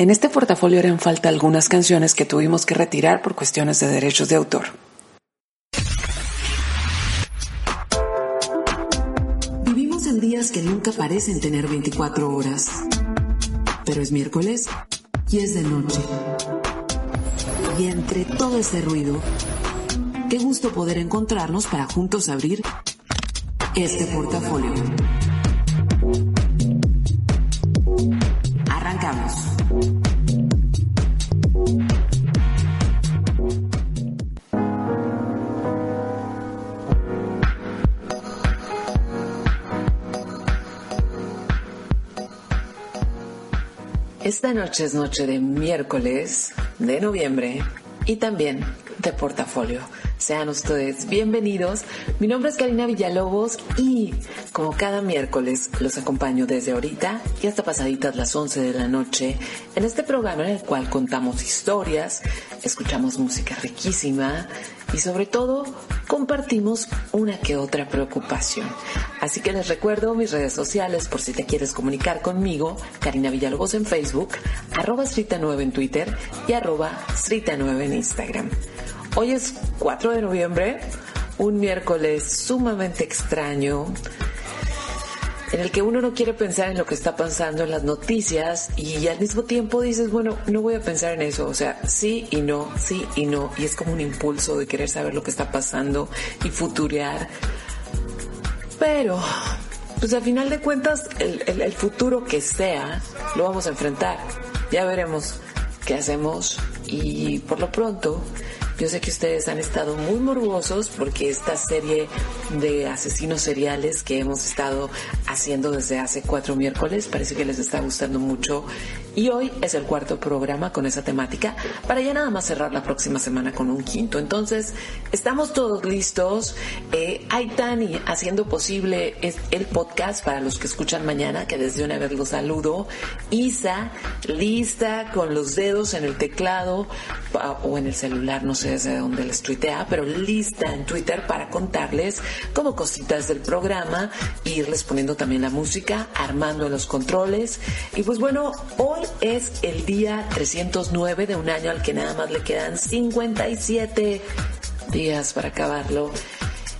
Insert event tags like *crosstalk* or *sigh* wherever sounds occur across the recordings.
En este portafolio eran falta algunas canciones que tuvimos que retirar por cuestiones de derechos de autor. Vivimos en días que nunca parecen tener 24 horas. Pero es miércoles y es de noche. Y entre todo ese ruido, qué gusto poder encontrarnos para juntos abrir este portafolio. Arrancamos. Esta noche es noche de miércoles de noviembre y también de portafolio. Sean ustedes bienvenidos. Mi nombre es Karina Villalobos y como cada miércoles los acompaño desde ahorita y hasta pasaditas las 11 de la noche en este programa en el cual contamos historias, escuchamos música riquísima y sobre todo compartimos una que otra preocupación. Así que les recuerdo mis redes sociales por si te quieres comunicar conmigo, Karina Villalobos en Facebook, arroba Strita9 en Twitter y arroba Strita9 en Instagram. Hoy es 4 de noviembre, un miércoles sumamente extraño, en el que uno no quiere pensar en lo que está pasando en las noticias y al mismo tiempo dices, bueno, no voy a pensar en eso, o sea, sí y no, sí y no, y es como un impulso de querer saber lo que está pasando y futurear. Pero, pues al final de cuentas, el, el, el futuro que sea, lo vamos a enfrentar. Ya veremos qué hacemos y por lo pronto, yo sé que ustedes han estado muy morbosos porque esta serie de asesinos seriales que hemos estado haciendo desde hace cuatro miércoles parece que les está gustando mucho y hoy es el cuarto programa con esa temática para ya nada más cerrar la próxima semana con un quinto. Entonces, estamos todos listos. Eh, hay Tani haciendo posible el podcast para los que escuchan mañana, que desde una vez los saludo. Isa, lista con los dedos en el teclado o en el celular, no sé desde dónde les tuitea, pero lista en Twitter para contarles como cositas del programa, irles poniendo también la música, armando en los controles. Y pues bueno, hoy es el día 309 de un año al que nada más le quedan 57 días para acabarlo.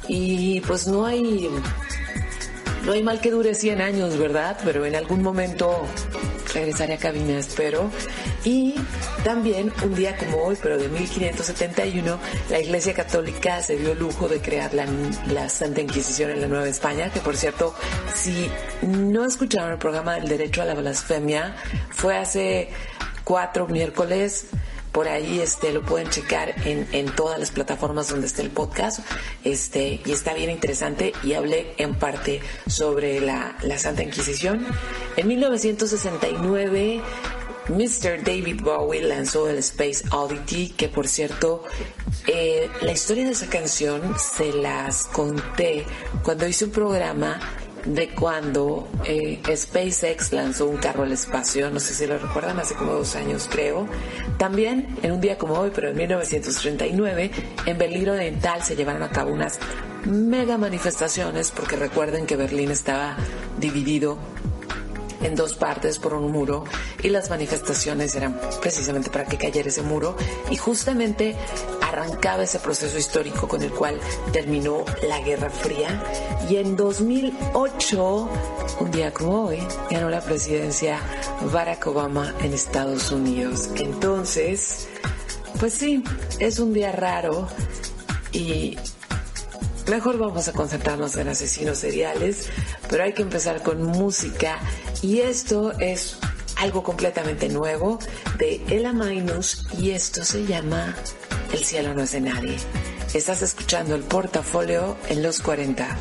Y pues no hay no hay mal que dure 100 años, ¿verdad? Pero en algún momento regresaré a cabina, espero. Y también un día como hoy, pero de 1571, la Iglesia Católica se dio el lujo de crear la, la, Santa Inquisición en la Nueva España, que por cierto, si no escucharon el programa del derecho a la blasfemia, fue hace cuatro miércoles por ahí este lo pueden checar en, en todas las plataformas donde esté el podcast este y está bien interesante y hablé en parte sobre la, la Santa Inquisición en 1969 Mr. David Bowie lanzó el Space Oddity, que por cierto, eh, la historia de esa canción se las conté cuando hice un programa de cuando eh, SpaceX lanzó un carro al espacio, no sé si lo recuerdan, hace como dos años creo. También en un día como hoy, pero en 1939, en Berlín Oriental se llevaron a cabo unas mega manifestaciones, porque recuerden que Berlín estaba dividido en dos partes por un muro y las manifestaciones eran precisamente para que cayera ese muro y justamente arrancaba ese proceso histórico con el cual terminó la Guerra Fría y en 2008, un día como hoy, ganó la presidencia Barack Obama en Estados Unidos. Entonces, pues sí, es un día raro y Mejor vamos a concentrarnos en asesinos seriales, pero hay que empezar con música y esto es algo completamente nuevo de Ella Minus y esto se llama El cielo no es de nadie. Estás escuchando el portafolio en los 40.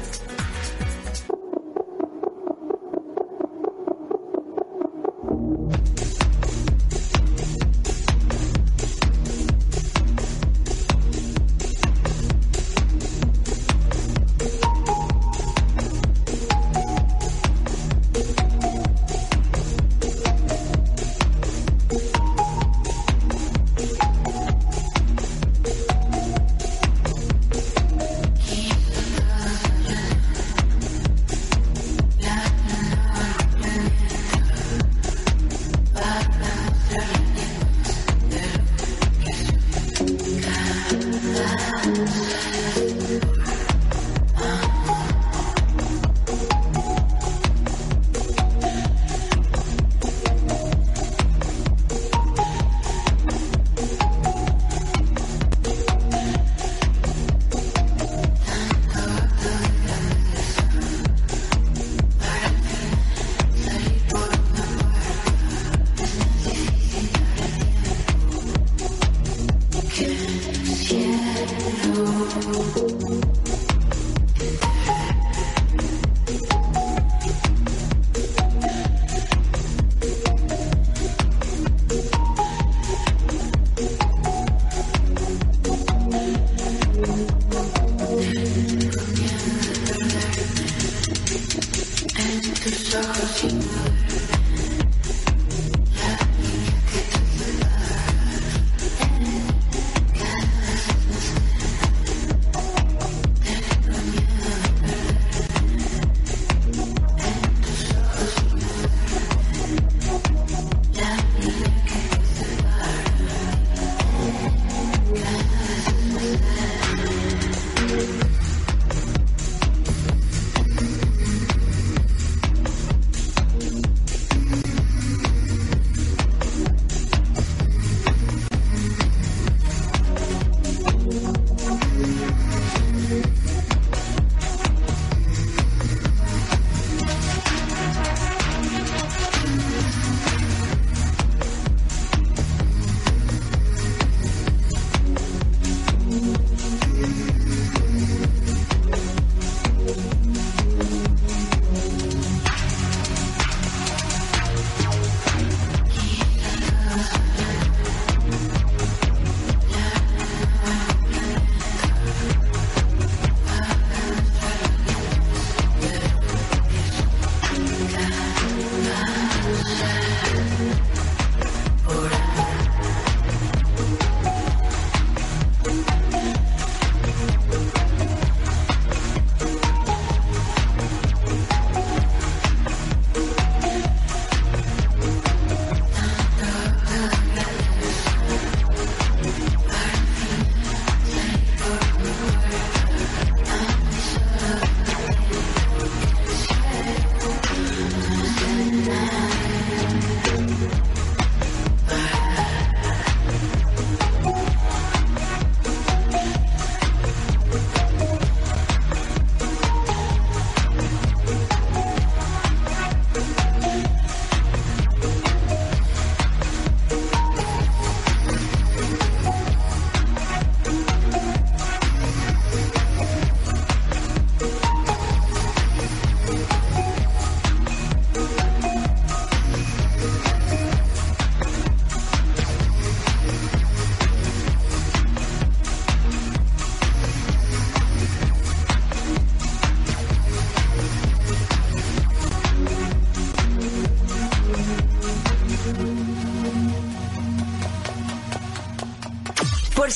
into chakra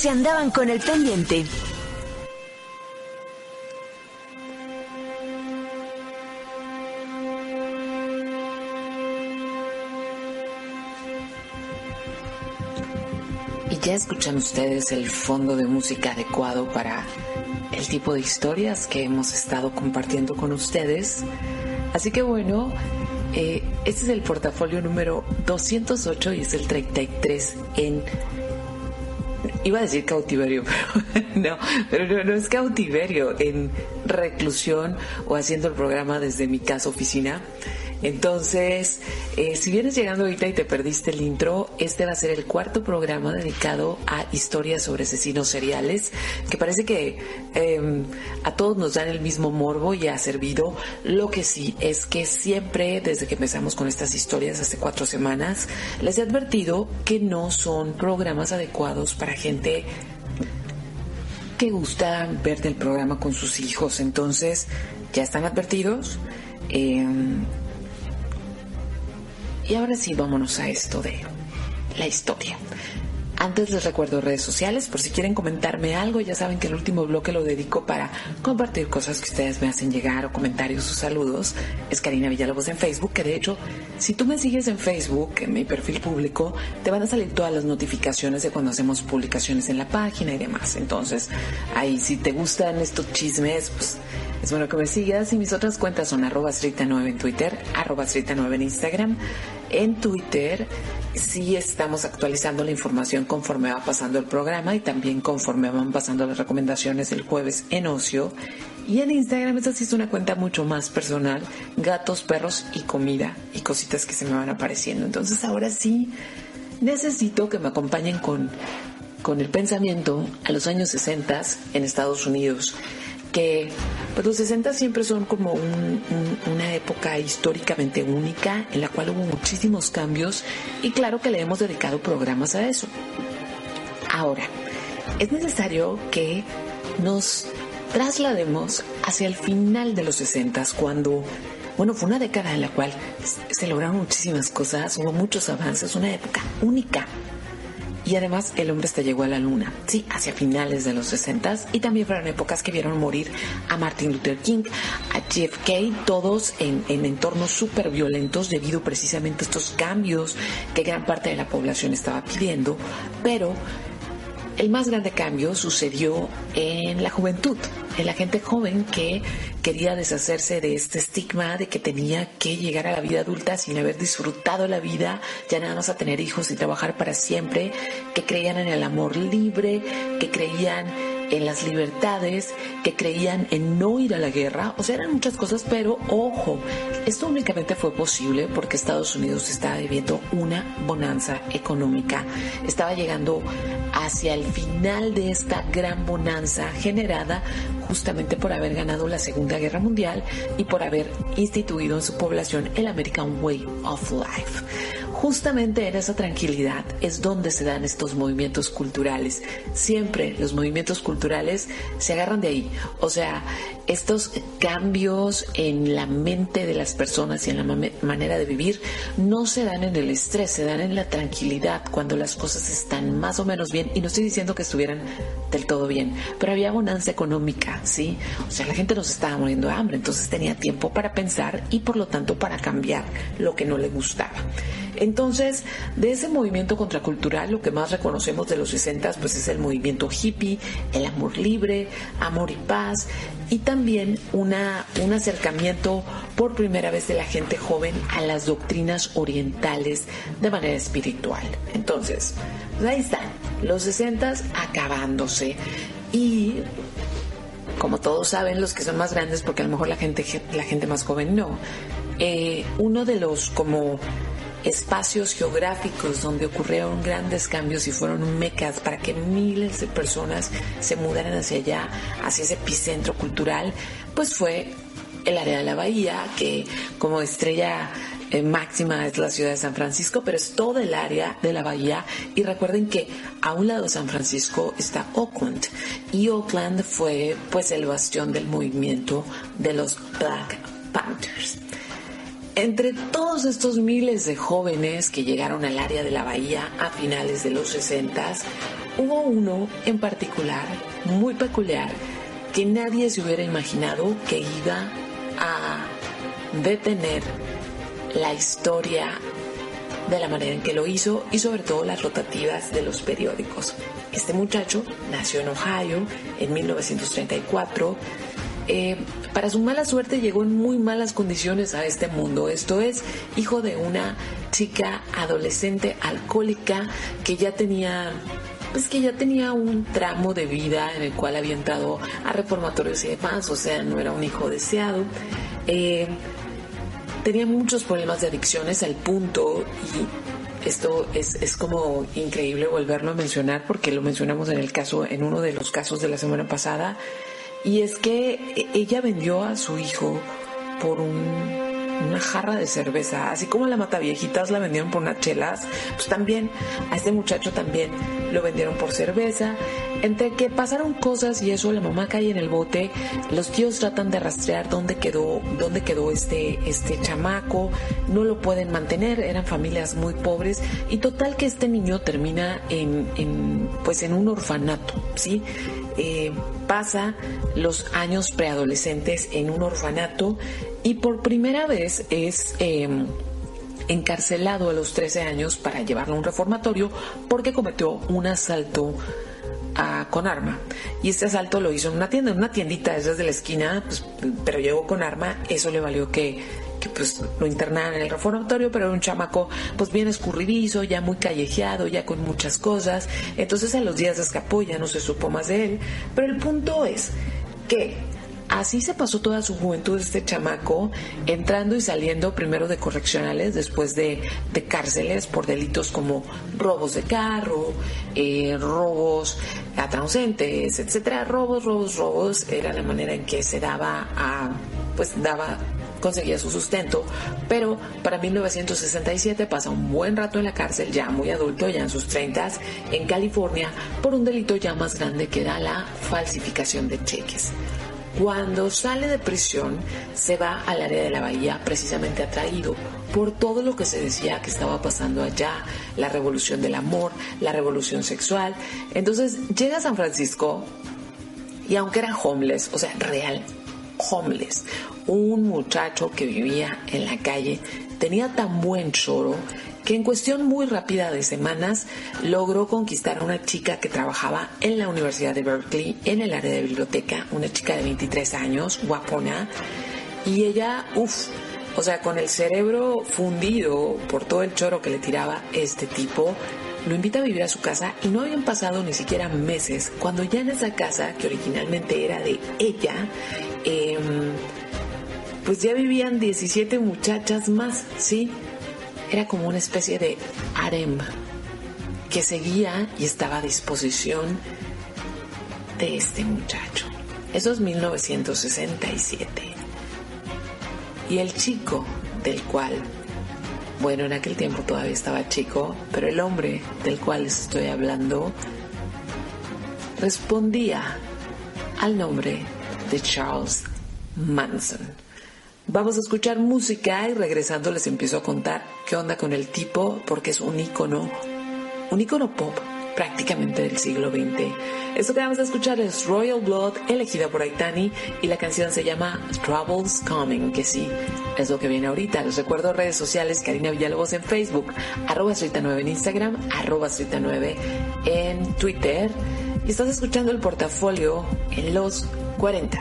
si andaban con el pendiente. Y ya escuchan ustedes el fondo de música adecuado para el tipo de historias que hemos estado compartiendo con ustedes. Así que bueno, eh, este es el portafolio número 208 y es el 33 en... Iba a decir cautiverio, *laughs* pero no, pero no, no es cautiverio, en reclusión o haciendo el programa desde mi casa oficina. Entonces, eh, si vienes llegando ahorita y te perdiste el intro, este va a ser el cuarto programa dedicado a historias sobre asesinos seriales, que parece que eh, a todos nos dan el mismo morbo y ha servido. Lo que sí es que siempre, desde que empezamos con estas historias hace cuatro semanas, les he advertido que no son programas adecuados para gente que gusta ver el programa con sus hijos. Entonces, ya están advertidos. Eh, y ahora sí, vámonos a esto de la historia. Antes les recuerdo redes sociales, por si quieren comentarme algo, ya saben que el último bloque lo dedico para compartir cosas que ustedes me hacen llegar o comentarios o saludos. Es Karina Villalobos en Facebook, que de hecho, si tú me sigues en Facebook, en mi perfil público, te van a salir todas las notificaciones de cuando hacemos publicaciones en la página y demás. Entonces, ahí si te gustan estos chismes, pues es bueno que me sigas y mis otras cuentas son arroba 9 en Twitter, arroba 9 en Instagram. En Twitter sí estamos actualizando la información conforme va pasando el programa y también conforme van pasando las recomendaciones el jueves en ocio. Y en Instagram esta sí es una cuenta mucho más personal, gatos, perros y comida y cositas que se me van apareciendo. Entonces ahora sí necesito que me acompañen con, con el pensamiento a los años 60 en Estados Unidos que pues los 60 siempre son como una época históricamente única en la cual hubo muchísimos cambios y claro que le hemos dedicado programas a eso. Ahora, es necesario que nos traslademos hacia el final de los 60 cuando bueno, fue una década en la cual se lograron muchísimas cosas, hubo muchos avances, una época única y además el hombre hasta llegó a la luna, sí, hacia finales de los 60 y también fueron épocas que vieron morir a Martin Luther King, a JFK, todos en, en entornos súper violentos debido precisamente a estos cambios que gran parte de la población estaba pidiendo, pero el más grande cambio sucedió en la juventud, en la gente joven que quería deshacerse de este estigma de que tenía que llegar a la vida adulta sin haber disfrutado la vida, ya nada más a tener hijos y trabajar para siempre, que creían en el amor libre, que creían en las libertades, que creían en no ir a la guerra, o sea, eran muchas cosas, pero ojo, esto únicamente fue posible porque Estados Unidos estaba viviendo una bonanza económica, estaba llegando hacia el final de esta gran bonanza generada justamente por haber ganado la Segunda Guerra Mundial y por haber instituido en su población el American Way of Life justamente en esa tranquilidad es donde se dan estos movimientos culturales. Siempre los movimientos culturales se agarran de ahí. O sea, estos cambios en la mente de las personas y en la manera de vivir no se dan en el estrés, se dan en la tranquilidad, cuando las cosas están más o menos bien. Y no estoy diciendo que estuvieran del todo bien, pero había bonanza económica, ¿sí? O sea, la gente nos estaba muriendo de hambre, entonces tenía tiempo para pensar y por lo tanto para cambiar lo que no le gustaba. De ese movimiento contracultural, lo que más reconocemos de los 60 pues es el movimiento hippie, el amor libre, amor y paz, y también una, un acercamiento por primera vez de la gente joven a las doctrinas orientales de manera espiritual. Entonces, pues ahí están, los 60 acabándose y como todos saben, los que son más grandes, porque a lo mejor la gente, la gente más joven no, eh, uno de los como espacios geográficos donde ocurrieron grandes cambios y fueron mecas para que miles de personas se mudaran hacia allá, hacia ese epicentro cultural, pues fue el área de la bahía, que como estrella eh, máxima es la ciudad de San Francisco, pero es todo el área de la bahía. Y recuerden que a un lado de San Francisco está Oakland. Y Oakland fue pues el bastión del movimiento de los Black Panthers. Entre todos estos miles de jóvenes que llegaron al área de la bahía a finales de los 60, hubo uno en particular, muy peculiar, que nadie se hubiera imaginado que iba a detener la historia de la manera en que lo hizo y sobre todo las rotativas de los periódicos. Este muchacho nació en Ohio en 1934. Eh, para su mala suerte llegó en muy malas condiciones a este mundo. Esto es, hijo de una chica adolescente alcohólica que ya tenía pues que ya tenía un tramo de vida en el cual había entrado a reformatorios y demás, o sea, no era un hijo deseado. Eh, tenía muchos problemas de adicciones al punto y esto es, es, como increíble volverlo a mencionar porque lo mencionamos en el caso, en uno de los casos de la semana pasada, y es que ella vendió a su hijo por un una jarra de cerveza, así como la mata viejitas la vendieron por unas chelas, pues también a este muchacho también lo vendieron por cerveza. Entre que pasaron cosas y eso, la mamá cae en el bote, los tíos tratan de rastrear dónde quedó, dónde quedó este, este chamaco, no lo pueden mantener, eran familias muy pobres y total que este niño termina en, en pues en un orfanato, ¿sí? Eh, pasa los años preadolescentes en un orfanato y por primera vez es em, encarcelado a los 13 años para llevarlo a un reformatorio porque cometió un asalto ah, con arma. Y este asalto lo hizo en una tienda, en una tiendita esas de la esquina, pues, pero llegó con arma, eso le valió que que pues lo internaron en el reformatorio, pero era un chamaco pues bien escurridizo, ya muy callejeado, ya con muchas cosas. Entonces a los días escapó, ya no se supo más de él. Pero el punto es que Así se pasó toda su juventud este chamaco, entrando y saliendo primero de correccionales, después de, cárceles por delitos como robos de carro, eh, robos a transeúntes, etcétera. Robos, robos, robos era la manera en que se daba a, pues daba conseguía su sustento, pero para 1967 pasa un buen rato en la cárcel, ya muy adulto, ya en sus 30, en California, por un delito ya más grande que da la falsificación de cheques. Cuando sale de prisión, se va al área de la bahía precisamente atraído por todo lo que se decía que estaba pasando allá, la revolución del amor, la revolución sexual. Entonces llega a San Francisco y aunque era homeless, o sea, real, homeless, un muchacho que vivía en la calle, tenía tan buen choro que en cuestión muy rápida de semanas logró conquistar a una chica que trabajaba en la Universidad de Berkeley en el área de biblioteca, una chica de 23 años, guapona, y ella, uff, o sea, con el cerebro fundido por todo el choro que le tiraba este tipo, lo invita a vivir a su casa y no habían pasado ni siquiera meses cuando ya en esa casa, que originalmente era de ella, em, pues ya vivían 17 muchachas más, ¿sí? Era como una especie de harem que seguía y estaba a disposición de este muchacho. Eso es 1967. Y el chico del cual, bueno, en aquel tiempo todavía estaba chico, pero el hombre del cual estoy hablando respondía al nombre de Charles Manson. Vamos a escuchar música y regresando les empiezo a contar qué onda con el tipo porque es un icono, un icono pop prácticamente del siglo XX. Esto que vamos a escuchar es Royal Blood, elegida por Aitani, y la canción se llama Troubles Coming, que sí, es lo que viene ahorita. Les recuerdo redes sociales, Karina Villalobos en Facebook, arroba 9 en Instagram, arroba 9 en Twitter, y estás escuchando el portafolio en los 40.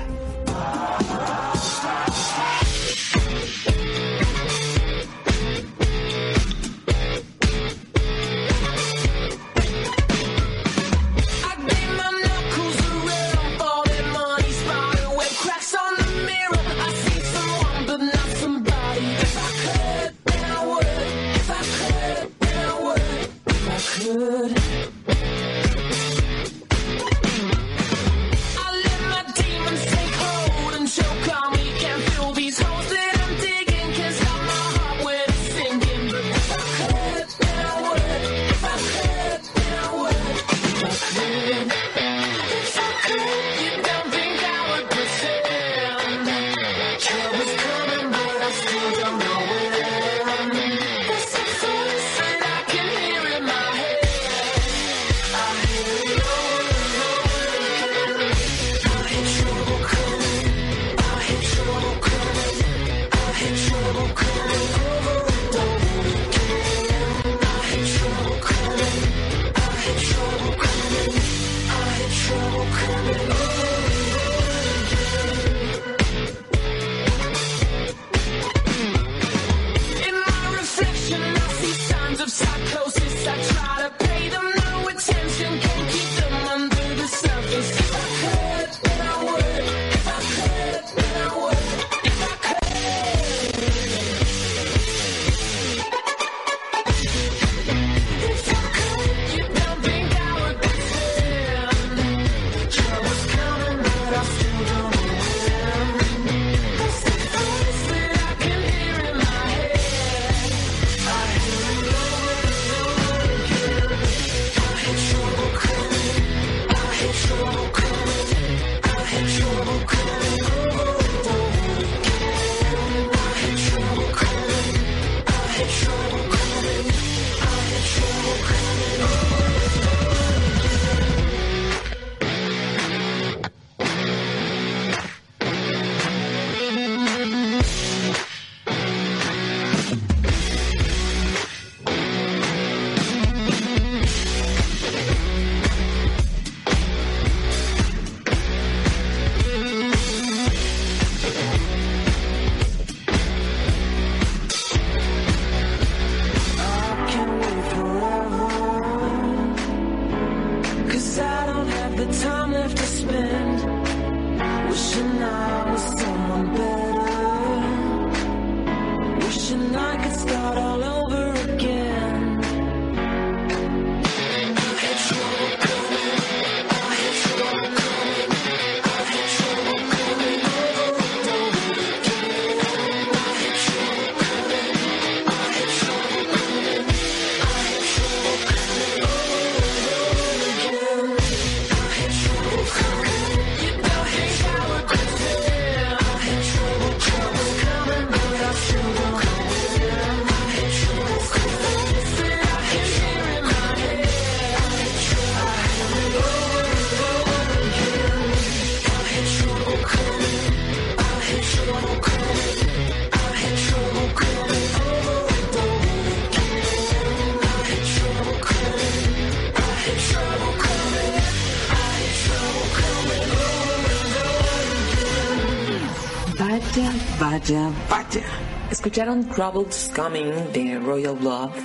Escucharon Troubles Coming de Royal Love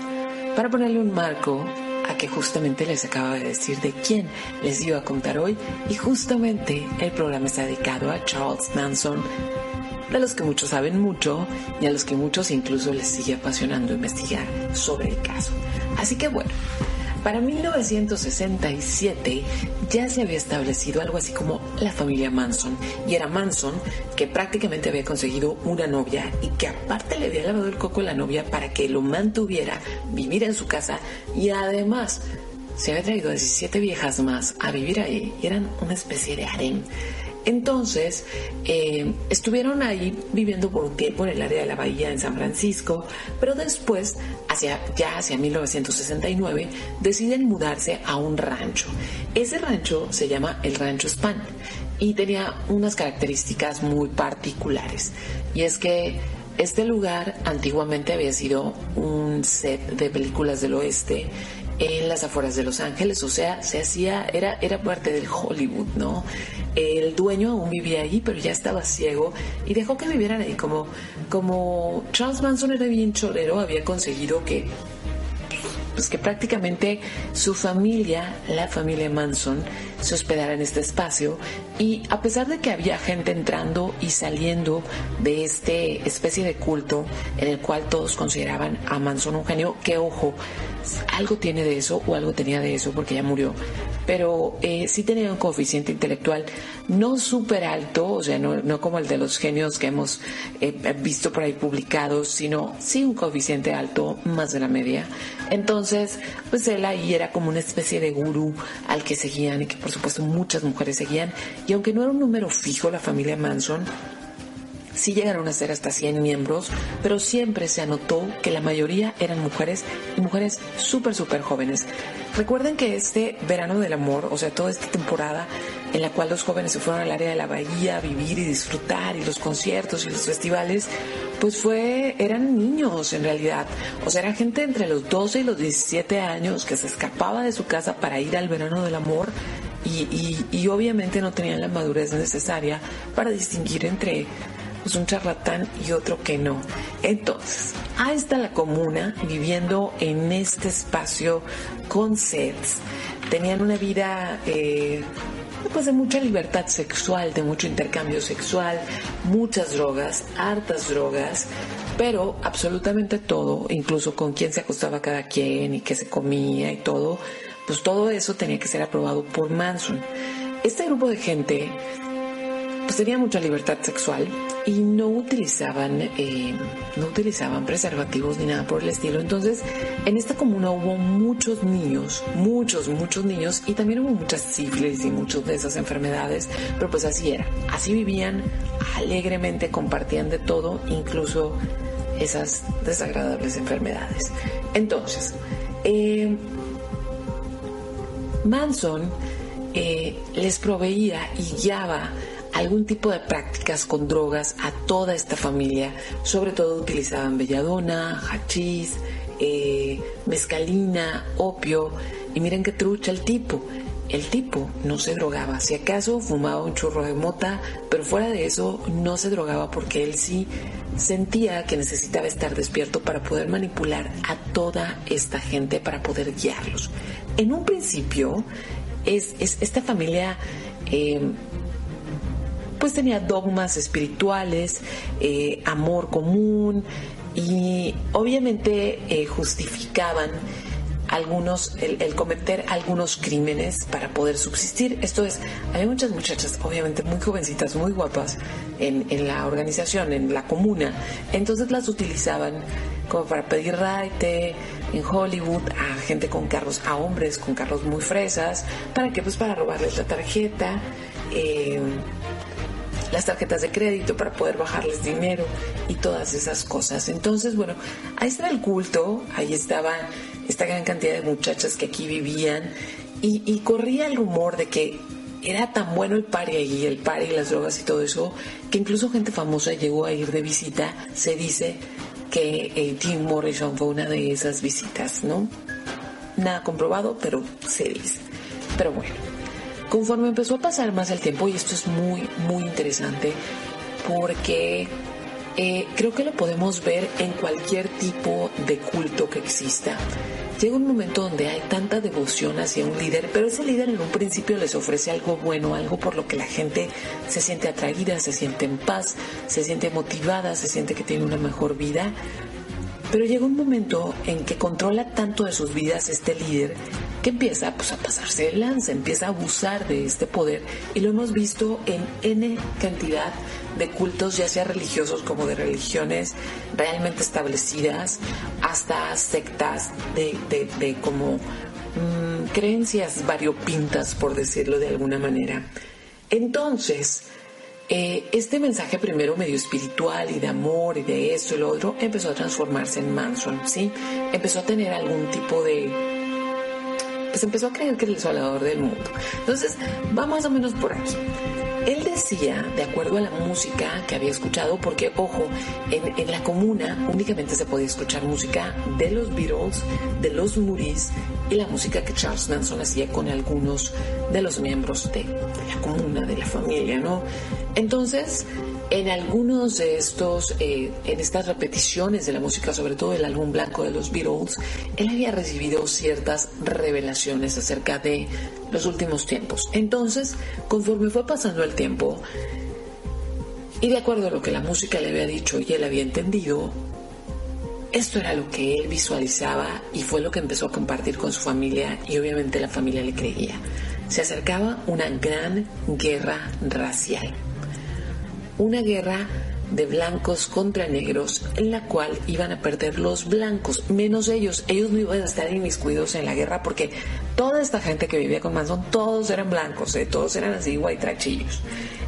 para ponerle un marco a que justamente les acaba de decir de quién les iba a contar hoy y justamente el programa está dedicado a Charles Manson, de los que muchos saben mucho y a los que muchos incluso les sigue apasionando investigar sobre el caso. Así que bueno, para 1967 ya se había establecido algo así como la familia Manson. Y era Manson que prácticamente había conseguido una novia y que aparte le había lavado el coco a la novia para que lo mantuviera, vivir en su casa y además se había traído 17 viejas más a vivir ahí y eran una especie de harem. Entonces, eh, estuvieron ahí viviendo por un tiempo en el área de la bahía en San Francisco, pero después, hacia, ya hacia 1969, deciden mudarse a un rancho. Ese rancho se llama el Rancho Span y tenía unas características muy particulares. Y es que este lugar antiguamente había sido un set de películas del oeste en las afueras de Los Ángeles, o sea, se hacía, era, era parte del Hollywood, ¿no? El dueño aún vivía ahí, pero ya estaba ciego y dejó que vivieran ahí. Como, como Charles Manson era bien cholero, había conseguido que pues que prácticamente su familia, la familia Manson, se hospedara en este espacio y a pesar de que había gente entrando y saliendo de este especie de culto en el cual todos consideraban a Manson un genio, que ojo, algo tiene de eso o algo tenía de eso porque ya murió, pero eh, sí tenía un coeficiente intelectual no súper alto, o sea, no, como el de los genios que hemos eh, visto por ahí publicados, sino sí un coeficiente alto, más de la media. Entonces, pues él ahí era como una especie de gurú al que seguían y que por supuesto muchas mujeres seguían. Y aunque no era un número fijo la familia Manson, sí llegaron a ser hasta 100 miembros, pero siempre se anotó que la mayoría eran mujeres y mujeres súper, súper jóvenes. Recuerden que este verano del amor, o sea, toda esta temporada en la cual los jóvenes se fueron al área de la bahía a vivir y disfrutar y los conciertos y los festivales, pues fue, eran niños en realidad. O sea, era gente entre los 12 y los 17 años que se escapaba de su casa para ir al verano del amor y, obviamente no tenían la madurez necesaria para distinguir entre pues, un charlatán y otro que no. Entonces, ahí está la comuna viviendo en este espacio con sets. Tenían una vida eh, pues de mucha libertad sexual, de mucho intercambio sexual, muchas drogas, hartas drogas, pero absolutamente todo, incluso con quién se acostaba cada quien y qué se comía y todo, pues todo eso tenía que ser aprobado por Manson. Este grupo de gente pues tenía mucha libertad sexual y no utilizaban eh, no utilizaban preservativos ni nada por el estilo. Entonces en esta comuna hubo muchos niños muchos muchos niños y también hubo muchas sífilis y muchas de esas enfermedades pero pues así era. Así vivían alegremente compartían de todo incluso esas desagradables enfermedades. Entonces eh, Manson eh, les proveía y guiaba algún tipo de prácticas con drogas a toda esta familia. Sobre todo utilizaban belladona, hachís, eh, mezcalina, opio. Y miren qué trucha el tipo. El tipo no se drogaba, si acaso fumaba un churro de mota, pero fuera de eso no se drogaba porque él sí sentía que necesitaba estar despierto para poder manipular a toda esta gente, para poder guiarlos. En un principio, es, esta familia eh, pues tenía dogmas espirituales, eh, amor común y obviamente eh, justificaban algunos, el, cometer algunos crímenes para poder subsistir. Esto es, había muchas muchachas, obviamente muy jovencitas, muy guapas en, en la organización, en la comuna, entonces las utilizaban como para pedir raite en Hollywood a gente con carros, a hombres con carros muy fresas, para que pues para robarles la tarjeta. Eh, las tarjetas de crédito para poder bajarles dinero y todas esas cosas. Entonces, bueno, ahí estaba el culto, ahí estaba esta gran cantidad de muchachas que aquí vivían y, corría el rumor de que era tan bueno el party y el party, las drogas y todo eso, que incluso gente famosa llegó a ir de visita. Se dice que eh, Tim Morrison fue una de esas visitas, ¿no? Nada comprobado, pero se dice. Pero bueno. Conforme empezó a pasar más el tiempo, y esto es muy, muy interesante, porque eh, creo que lo podemos ver en cualquier tipo de culto que exista. Llega un momento donde hay tanta devoción hacia un líder, pero ese líder en un principio les ofrece algo bueno, algo por lo que la gente se siente atraída, se siente en paz, se siente motivada, se siente que tiene una mejor vida. Pero llega un momento en que controla tanto de sus vidas este líder que empieza pues, a pasarse el lance, empieza a abusar de este poder y lo hemos visto en N cantidad de cultos, ya sea religiosos como de religiones realmente establecidas, hasta sectas de, como mm, creencias variopintas, por decirlo de alguna manera. Entonces, eh, este mensaje primero medio espiritual y de amor y de esto y lo otro empezó a transformarse en Manson, ¿sí? Empezó a tener algún tipo de pues empezó a creer que era el salvador del mundo. Entonces, va más o menos por aquí. Él decía, de acuerdo a la música que había escuchado, porque ojo, en, en, la comuna únicamente se podía escuchar música de los Beatles, de los Moody's y la música que Charles Manson hacía con algunos de los miembros de, de la comuna, de la familia, ¿no? Entonces, en algunos de estos, eh, en estas repeticiones de la música, sobre todo el álbum blanco de los Beatles, él había recibido ciertas revelaciones acerca de los últimos tiempos. Entonces, conforme fue pasando el tiempo, y de acuerdo a lo que la música le había dicho y él había entendido, esto era lo que él visualizaba y fue lo que empezó a compartir con su familia y obviamente la familia le creía. Se acercaba una gran guerra racial una guerra de blancos contra negros en la cual iban a perder los blancos, menos ellos. Ellos no iban a estar inmiscuidos en la guerra porque toda esta gente que vivía con Manson, todos eran blancos, ¿eh? todos eran así trachillos.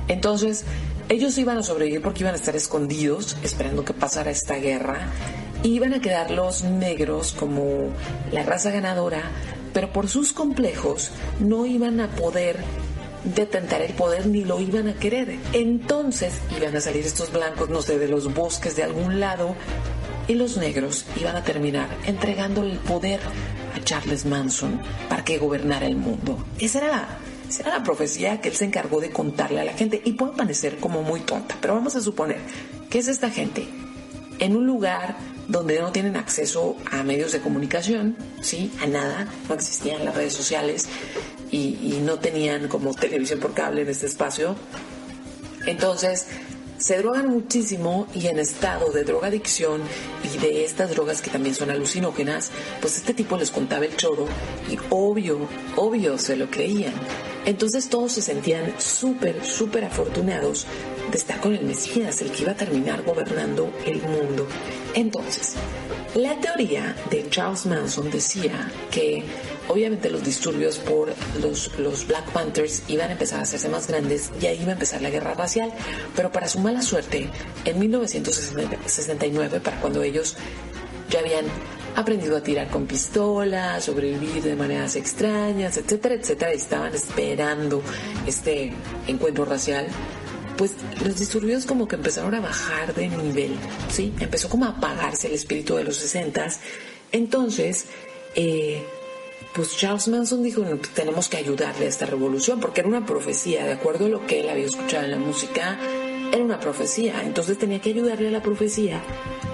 Entonces, ellos iban a sobrevivir porque iban a estar escondidos esperando que pasara esta guerra. Iban a quedar los negros como la raza ganadora, pero por sus complejos no iban a poder de tentar el poder ni lo iban a querer. Entonces iban a salir estos blancos, no sé, de los bosques de algún lado y los negros iban a terminar entregándole el poder a Charles Manson para que gobernara el mundo. Esa era Esa era la profecía que él se encargó de contarle a la gente y puede parecer como muy tonta, pero vamos a suponer que es esta gente en un lugar donde no tienen acceso a medios de comunicación, ¿sí? A nada, no existían las redes sociales y, no tenían como televisión por cable en este espacio. Entonces, se drogan muchísimo y en estado de drogadicción y de estas drogas que también son alucinógenas, pues este tipo les contaba el choro y obvio, obvio se lo creían. Entonces todos se sentían súper, súper afortunados de estar con el Mesías, el que iba a terminar gobernando el mundo. Entonces, la teoría de Charles Manson decía que obviamente los disturbios por los, los Black Panthers iban a empezar a hacerse más grandes y ahí iba a empezar la guerra racial, pero para su mala suerte, en 1969, para cuando ellos ya habían aprendido a tirar con pistolas, sobrevivir de maneras extrañas, etcétera, etcétera, y estaban esperando este encuentro racial, pues los disturbios como que empezaron a bajar de nivel, ¿sí? Empezó como a apagarse el espíritu de los 60 Entonces, eh, pues Charles Manson dijo, pues tenemos que ayudarle a esta revolución, porque era una profecía, de acuerdo a lo que él había escuchado en la música, era una profecía, entonces tenía que ayudarle a la profecía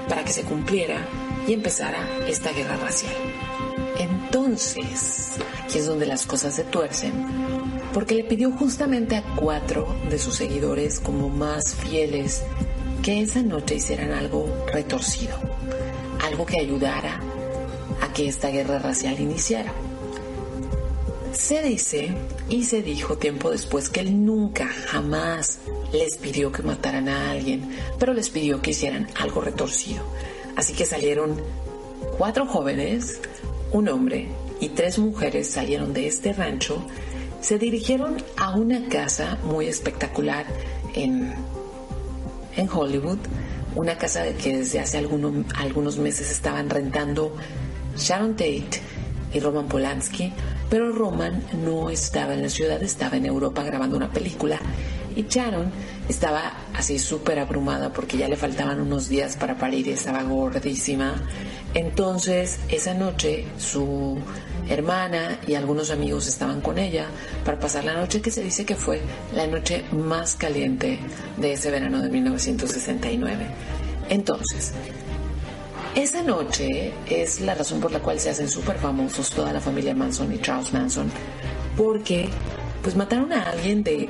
para que se cumpliera y empezara esta guerra racial. Entonces, aquí es donde las cosas se tuercen, porque le pidió justamente a cuatro de sus seguidores como más fieles que esa noche hicieran algo retorcido, algo que ayudara a que esta guerra racial iniciara. Se dice y se dijo tiempo después que él nunca, jamás les pidió que mataran a alguien, pero les pidió que hicieran algo retorcido. Así que salieron cuatro jóvenes, un hombre y tres mujeres salieron de este rancho, se dirigieron a una casa muy espectacular en, en Hollywood, una casa que desde hace algunos meses estaban rentando Sharon Tate y Roman Polanski, pero Roman no estaba en la ciudad, estaba en Europa grabando una película y Sharon estaba así súper abrumada porque ya le faltaban unos días para parir y estaba gordísima. Entonces, esa noche su hermana y algunos amigos estaban con ella para pasar la noche que se dice que fue la noche más caliente de ese verano de 1969. Entonces, esa noche es la razón por la cual se hacen súper famosos toda la familia Manson y Charles Manson, porque pues mataron a alguien de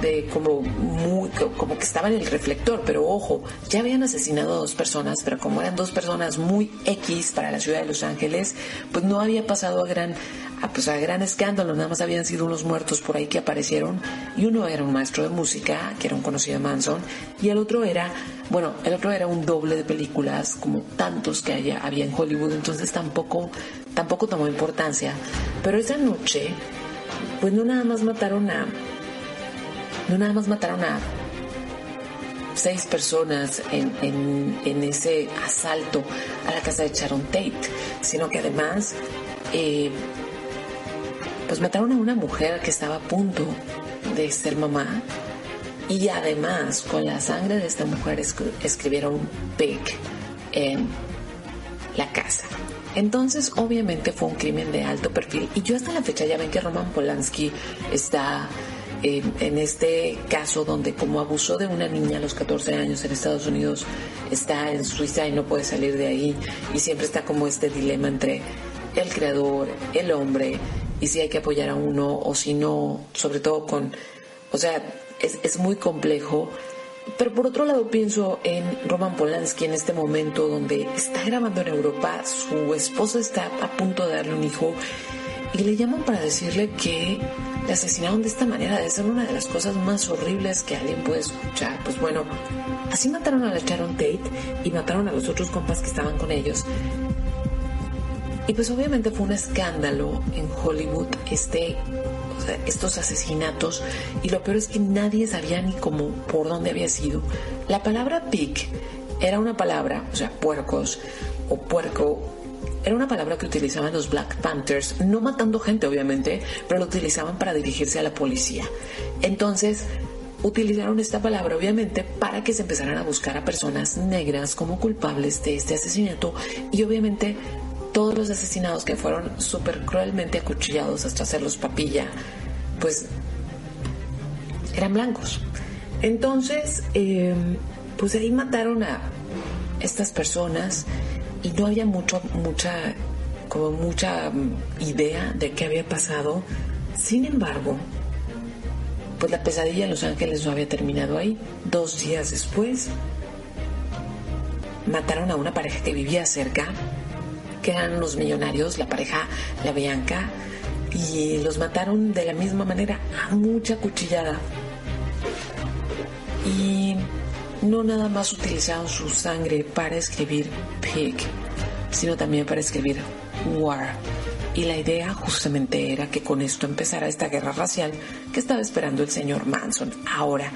de como muy como que estaba en el reflector, pero ojo, ya habían asesinado a dos personas, pero como eran dos personas muy X para la ciudad de Los Ángeles, pues no había pasado a gran a, pues a gran escándalo, nada más habían sido unos muertos por ahí que aparecieron. Y uno era un maestro de música, que era un conocido Manson, y el otro era, bueno, el otro era un doble de películas como tantos que haya, había en Hollywood, entonces tampoco, tampoco tomó importancia. Pero esa noche, pues no nada más mataron a, no nada más mataron a seis personas en, en, en, ese asalto a la casa de Sharon Tate, sino que además eh, pues mataron a una mujer que estaba a punto de ser mamá y además con la sangre de esta mujer escribieron Pig en la casa. Entonces, obviamente fue un crimen de alto perfil. Y yo hasta la fecha ya ven que Roman Polanski está en, en, este caso donde como abusó de una niña a los 14 años en Estados Unidos, está en Suiza y no puede salir de ahí. Y siempre está como este dilema entre el creador, el hombre y si hay que apoyar a uno o si no, sobre todo con, o sea, es, es muy complejo. Pero por otro lado pienso en Roman Polanski en este momento donde está grabando en Europa, su esposa está a punto de darle un hijo y le llaman para decirle que le asesinaron de esta manera, de ser una de las cosas más horribles que alguien puede escuchar. Pues bueno, así mataron a la Sharon Tate y mataron a los otros compas que estaban con ellos. Y pues obviamente fue un escándalo en Hollywood este, estos asesinatos y lo peor es que nadie sabía ni cómo, por dónde había sido. La palabra pig era una palabra, o sea, puercos o puerco, era una palabra que utilizaban los Black Panthers, no matando gente obviamente, pero lo utilizaban para dirigirse a la policía. Entonces, utilizaron esta palabra obviamente para que se empezaran a buscar a personas negras como culpables de este asesinato y obviamente todos los asesinados que fueron súper cruelmente acuchillados hasta hacerlos papilla, pues eran blancos. Entonces, eh, pues ahí mataron a estas personas y no había mucho, mucha, como mucha mm, idea de qué había pasado. Sin embargo, pues la pesadilla en Los Ángeles no había terminado ahí. Dos días después, mataron a una pareja que vivía cerca, que eran unos millonarios, la pareja, la Bianca, y los mataron de la misma manera, a mucha cuchillada. Y no nada más utilizaron su sangre para escribir pig, sino también para escribir war. Y la idea justamente era que con esto empezara esta guerra racial que estaba esperando el señor Manson. Ahora,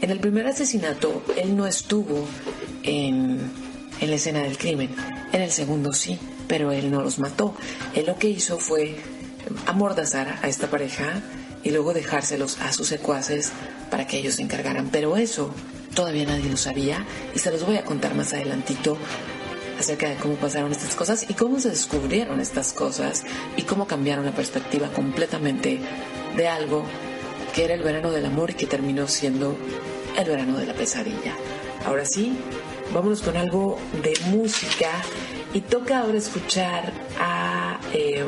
en el primer asesinato, él no estuvo en, en la escena del crimen. En el segundo sí, pero él no los mató. Él lo que hizo fue amordazar a esta pareja y luego dejárselos a sus secuaces para que ellos se encargaran. Pero eso todavía nadie lo sabía y se los voy a contar más adelantito acerca de cómo pasaron estas cosas y cómo se descubrieron estas cosas y cómo cambiaron la perspectiva completamente de algo que era el verano del amor y que terminó siendo el verano de la pesadilla. Ahora sí, vámonos con algo de música y toca ahora escuchar a, em,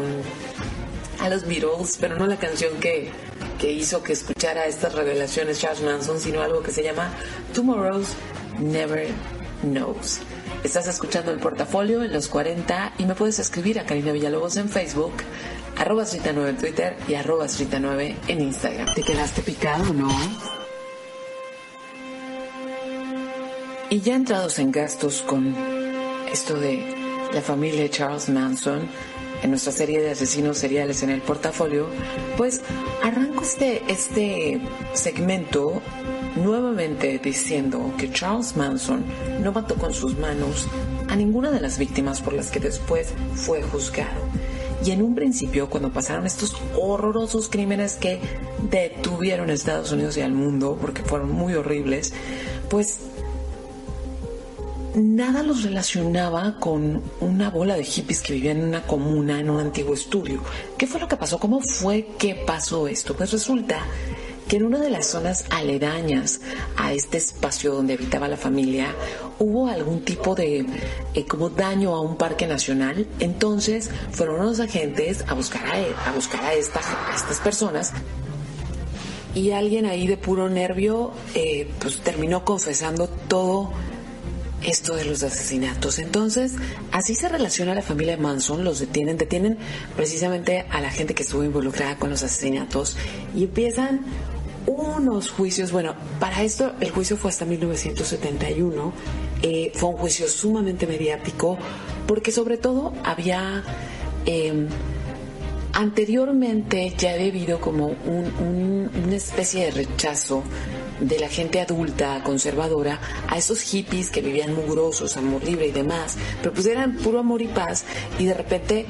a los Beatles, pero no la canción que, que hizo que escuchara estas revelaciones Charles Manson, sino algo que se llama Tomorrow's Never Knows. Estás escuchando el portafolio en los 40 y me puedes escribir a Karina Villalobos en Facebook, arroba 9 en Twitter y arroba 9 en Instagram. ¿Te quedaste picado, no? Y ya entrados en gastos con esto de la familia Charles Manson, en nuestra serie de asesinos seriales en el portafolio, pues arranco este, este segmento nuevamente diciendo que Charles Manson no mató con sus manos a ninguna de las víctimas por las que después fue juzgado. Y en un principio, cuando pasaron estos horrorosos crímenes que detuvieron a Estados Unidos y al mundo, porque fueron muy horribles, pues nada los relacionaba con una bola de hippies que vivían en una comuna, en un antiguo estudio. ¿Qué fue lo que pasó? ¿Cómo fue que pasó esto? Pues resulta que en una de las zonas aledañas a este espacio donde habitaba la familia hubo algún tipo de eh, como daño a un parque nacional. Entonces fueron los agentes a buscar a, a buscar a, estas personas y alguien ahí de puro nervio eh, pues terminó confesando todo esto de los asesinatos. Entonces, así se relaciona la familia Manson, los detienen, detienen precisamente a la gente que estuvo involucrada con los asesinatos y empiezan unos juicios, bueno, para esto el juicio fue hasta 1971, eh, fue un juicio sumamente mediático porque sobre todo había... Em, anteriormente ya había habido como una especie de rechazo de la gente adulta, conservadora, a esos hippies que vivían mugrosos, amor libre y demás, pero pues eran puro amor y paz y de repente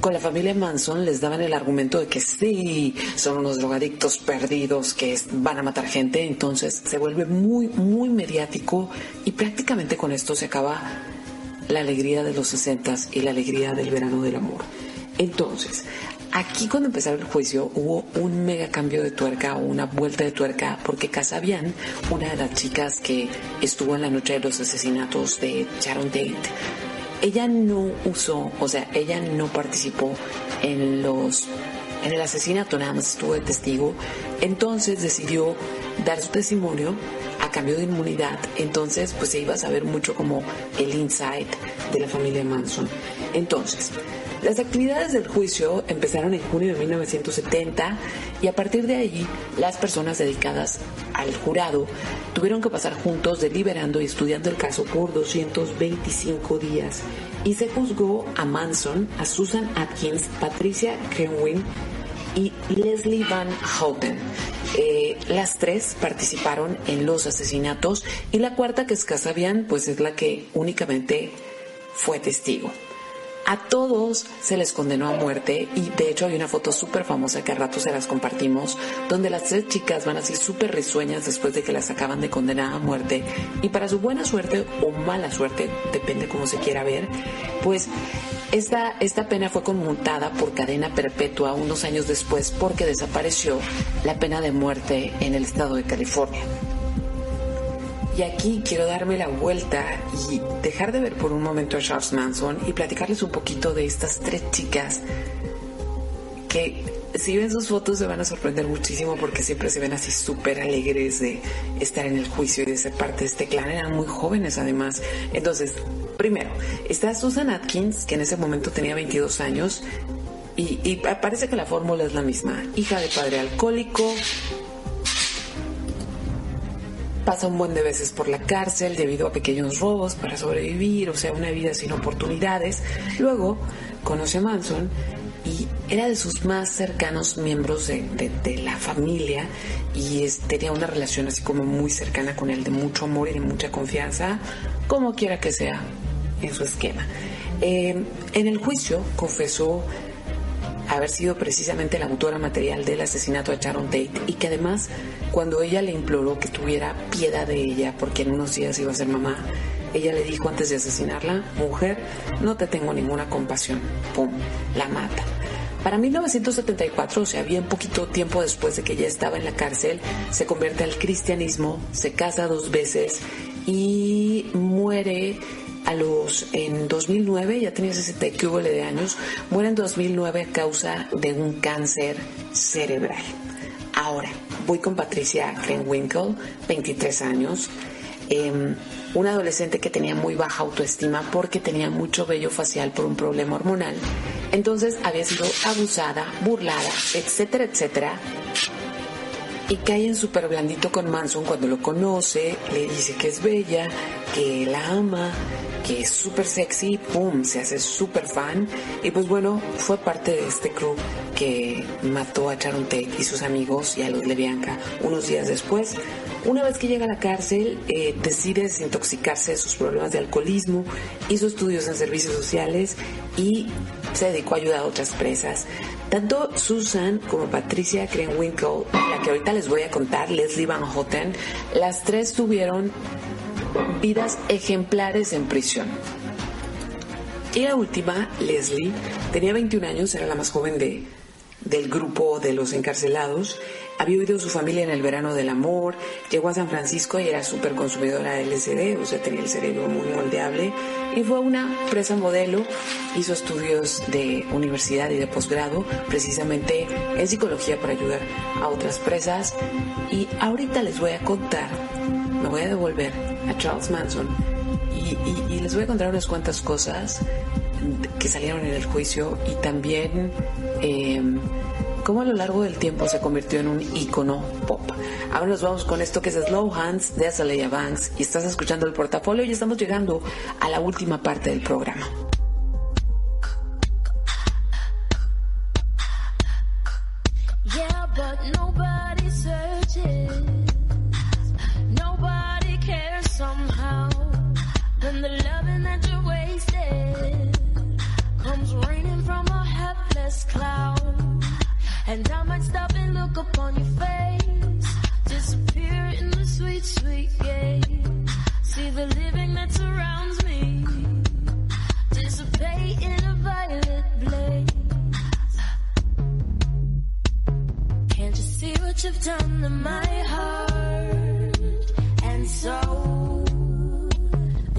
con la familia Manson les daban el argumento de que sí, son unos drogadictos perdidos que van a matar gente, entonces se vuelve muy, muy mediático y prácticamente con esto se acaba la alegría de los sesentas y la alegría del verano del amor. Entonces, Aquí cuando empezaron el juicio hubo un mega cambio de tuerca o una vuelta de tuerca porque Casabian, una de las chicas que estuvo en la noche de los asesinatos de Sharon Tate, ella no usó, o sea, ella no participó en los en el asesinato, nada más estuvo de testigo, entonces decidió dar su testimonio a cambio de inmunidad, entonces pues se iba a saber mucho como el insight de la familia Manson. Entonces, las actividades del juicio empezaron en junio de 1970 y a partir de ahí las personas dedicadas al jurado tuvieron que pasar juntos deliberando y estudiando el caso por 225 días y se juzgó a Manson, a Susan Atkins, Patricia Kenwin y Leslie Van Houten. Eh, las tres participaron en los asesinatos y la cuarta, que es Casabian, pues es la que únicamente fue testigo. A todos se les condenó a muerte y de hecho hay una foto súper famosa que a rato se las compartimos, donde las tres chicas van así súper risueñas después de que las acaban de condenar a muerte y para su buena suerte o mala suerte, depende cómo se quiera ver, pues esta, esta pena fue conmutada por cadena perpetua unos años después porque desapareció la pena de muerte en el estado de California. Y aquí quiero darme la vuelta y dejar de ver por un momento a Charles Manson y platicarles un poquito de estas tres chicas que si ven sus fotos se van a sorprender muchísimo porque siempre se ven así súper alegres de estar en el juicio y de ser parte de este clan. Eran muy jóvenes además. Entonces, primero, está Susan Atkins, que en ese momento tenía 22 años. Y, y parece que la fórmula es la misma. Hija de padre alcohólico, pasa un buen de veces por la cárcel debido a pequeños robos para sobrevivir, o sea, una vida sin oportunidades. Luego conoce a Manson y era de sus más cercanos miembros de, la familia y tenía una relación así como muy cercana con él, de mucho amor y de mucha confianza, como quiera que sea en su esquema. Eh, en el juicio confesó haber sido precisamente la autora material del asesinato de Sharon Tate y que además cuando ella le imploró que tuviera piedad de ella porque en unos días iba a ser mamá, ella le dijo antes de asesinarla, mujer, no te tengo ninguna compasión. ¡Pum! La mata. Para 1974, o sea, bien poquito tiempo después de que ella estaba en la cárcel, se convierte al cristianismo, se casa dos veces y muere a los en 2009, ya tenía 60 de años, muere en 2009 a causa de un cáncer cerebral. Ahora, voy con Patricia Krenwinkel, 23 años, em, una adolescente que tenía muy baja autoestima porque tenía mucho vello facial por un problema hormonal. Entonces había sido abusada, burlada, etcétera, etcétera. Y cae en súper blandito con Manson cuando lo conoce, le dice que es bella, que la ama, que es súper sexy, ¡pum! Se hace súper fan. Y pues bueno, fue parte de este crew que mató a Sharon Tate y sus amigos y a los Levianca unos días después. Una vez que llega a la cárcel, eh, decide desintoxicarse de sus problemas de alcoholismo, hizo estudios en servicios sociales y se dedicó a ayudar a otras presas. Tanto Susan como Patricia Krenwinkel, la que ahorita les voy a contar, Leslie Van Houten, las tres tuvieron vidas ejemplares en prisión. Y la última, Leslie, tenía 21 años, era la más joven de, del grupo de los encarcelados. Había oído su familia en el verano del amor, llegó a San Francisco y era súper consumidora de LSD, o sea, tenía el cerebro muy moldeable. Y fue una presa modelo, hizo estudios de universidad y de posgrado, precisamente en psicología para ayudar a otras presas. Y ahorita les voy a contar, me voy a devolver a Charles Manson y, les voy a contar unas cuantas cosas que salieron en el juicio y también em, cómo a lo largo del tiempo se convirtió en un icono pop. Ahora nos vamos con esto que es Slow Hands de Azalea Banks y estás escuchando el portafolio y estamos llegando a la última parte del programa. Yeah, but nobody searches. somehow. Then the loving that you wasted comes raining from a helpless cloud. And I might stop and look upon your face, disappear in the sweet, sweet gaze. See the living that surrounds me, dissipate in a violet blaze. Can't you see what you've done to my heart and soul?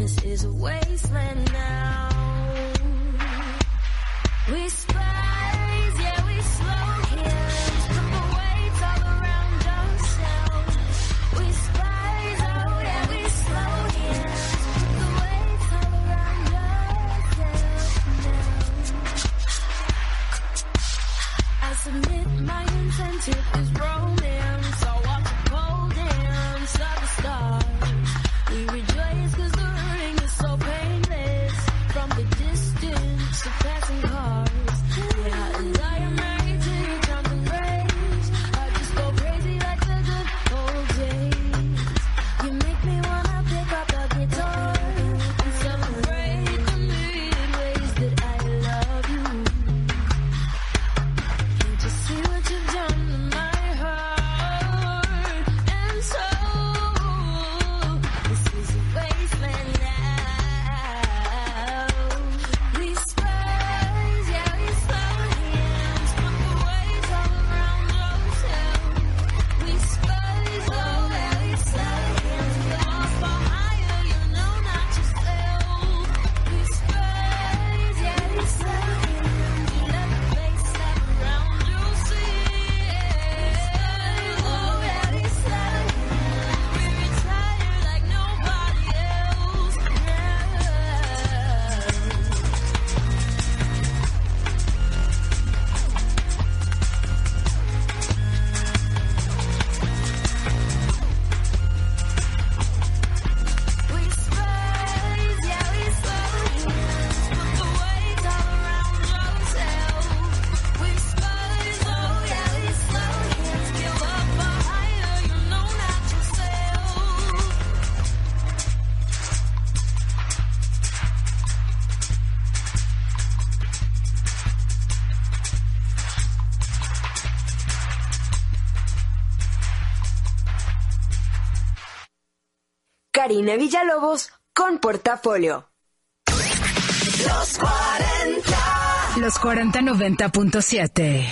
This is a wasteland now. Karina Villalobos con Portafolio. Los 40. Los 4090.7.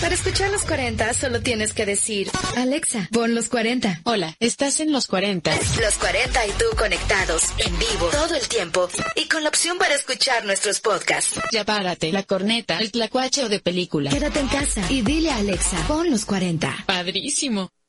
Para escuchar los 40 solo tienes que decir, Alexa, pon los 40. Hola, estás en los 40. Los 40 y tú conectados, en vivo, todo el tiempo, y con la opción para escuchar nuestros podcasts. Ya párate, la corneta, el tlacuache o de película. Quédate en casa y dile a Alexa, pon los 40. Padrísimo.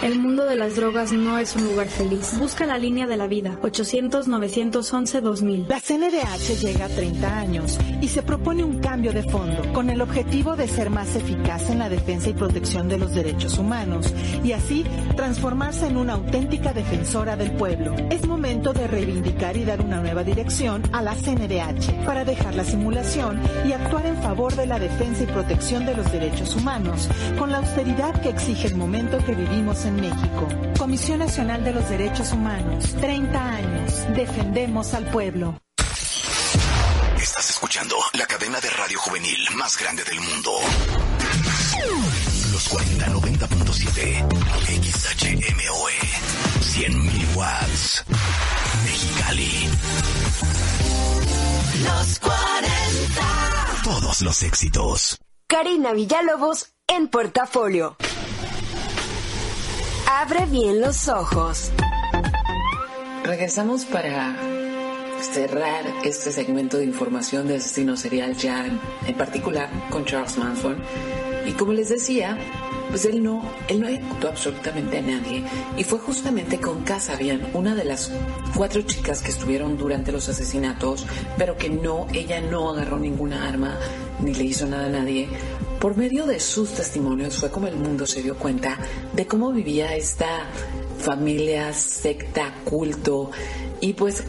El mundo de las drogas no es un lugar feliz. Busca la línea de la vida. 800-911-2000. La CNDH llega a 30 años y se propone un cambio de fondo con el objetivo de ser más eficaz en la defensa y protección de los derechos humanos y así transformarse en una auténtica defensora del pueblo. Es momento de reivindicar y dar una nueva dirección a la CNDH para dejar la simulación y actuar en favor de la defensa y protección de los derechos humanos con la austeridad que exige el momento que vivimos en México. Comisión Nacional de los Derechos Humanos. 30 años. Defendemos al pueblo. Estás escuchando la cadena de radio juvenil más grande del mundo. Los 4090.7 XHMOE 100.000 watts. Mexicali. Los 40. Todos los éxitos. Karina Villalobos en Portafolio. Abre bien los ojos. Regresamos para cerrar este segmento de información de asesino serial ya en particular con Charles Manson. Y como les decía, pues él no, él no ejecutó absolutamente a nadie. Y fue justamente con Casabian, una de las cuatro chicas que estuvieron durante los asesinatos, pero que no, ella no agarró ninguna arma ni le hizo nada a nadie. Por medio de sus testimonios fue como el mundo se dio cuenta de cómo vivía esta familia, secta, culto. Y pues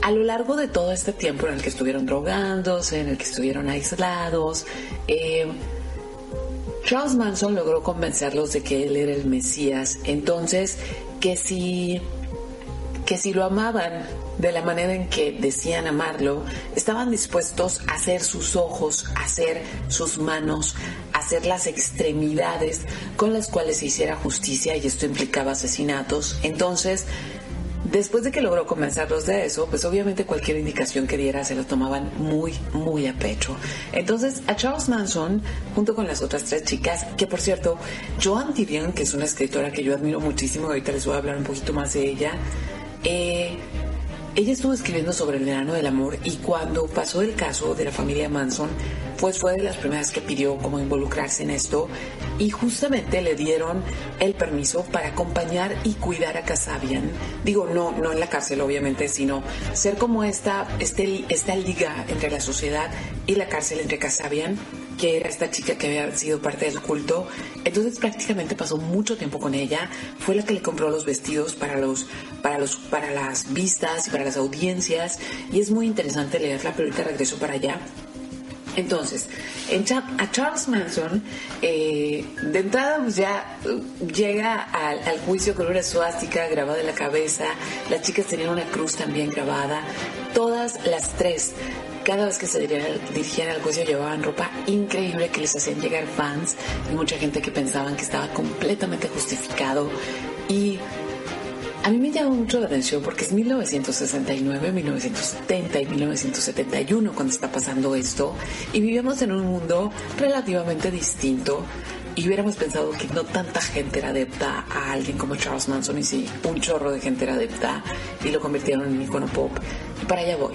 a lo largo de todo este tiempo en el que estuvieron drogándose, en el que estuvieron aislados, eh, Charles Manson logró convencerlos de que él era el Mesías. Entonces, que si, que si lo amaban de la manera en que decían amarlo, estaban dispuestos a hacer sus ojos, a hacer sus manos, a hacer las extremidades con las cuales se hiciera justicia y esto implicaba asesinatos. Entonces, Después de que logró convencerlos de eso, pues obviamente cualquier indicación que diera se lo tomaban muy, muy a pecho. Entonces, a Charles Manson, junto con las otras tres chicas, que por cierto, Joan Didion, que es una escritora que yo admiro muchísimo, ahorita les voy a hablar un poquito más de ella, eh, ella estuvo escribiendo sobre el verano del amor y cuando pasó el caso de la familia Manson, pues fue de las primeras que pidió como involucrarse en esto y justamente le dieron el permiso para acompañar y cuidar a Casabian. Digo, no, no en la cárcel obviamente, sino ser como esta, este, esta liga entre la sociedad y la cárcel entre Casabian que era esta chica que había sido parte del culto. Entonces prácticamente pasó mucho tiempo con ella. Fue la que le compró los vestidos para los, para los, para las vistas y para las audiencias. Y es muy interesante leerla, pero ahorita regreso para allá. Entonces, en a Charles Manson, eh, de entrada pues ya uh, llega al, al, juicio con una suástica grabada en la cabeza, las chicas tenían una cruz también grabada, todas las tres cada vez que se dirigían al juicio llevaban ropa increíble que les hacían llegar fans y mucha gente que pensaban que estaba completamente justificado. Y a mí me llama mucho la atención porque es 1969, 1970 y 1971 cuando está pasando esto y vivimos en un mundo relativamente distinto y hubiéramos pensado que no tanta gente era adepta a alguien como Charles Manson y sí, un chorro de gente era adepta y lo convirtieron en icono pop. Y para allá voy.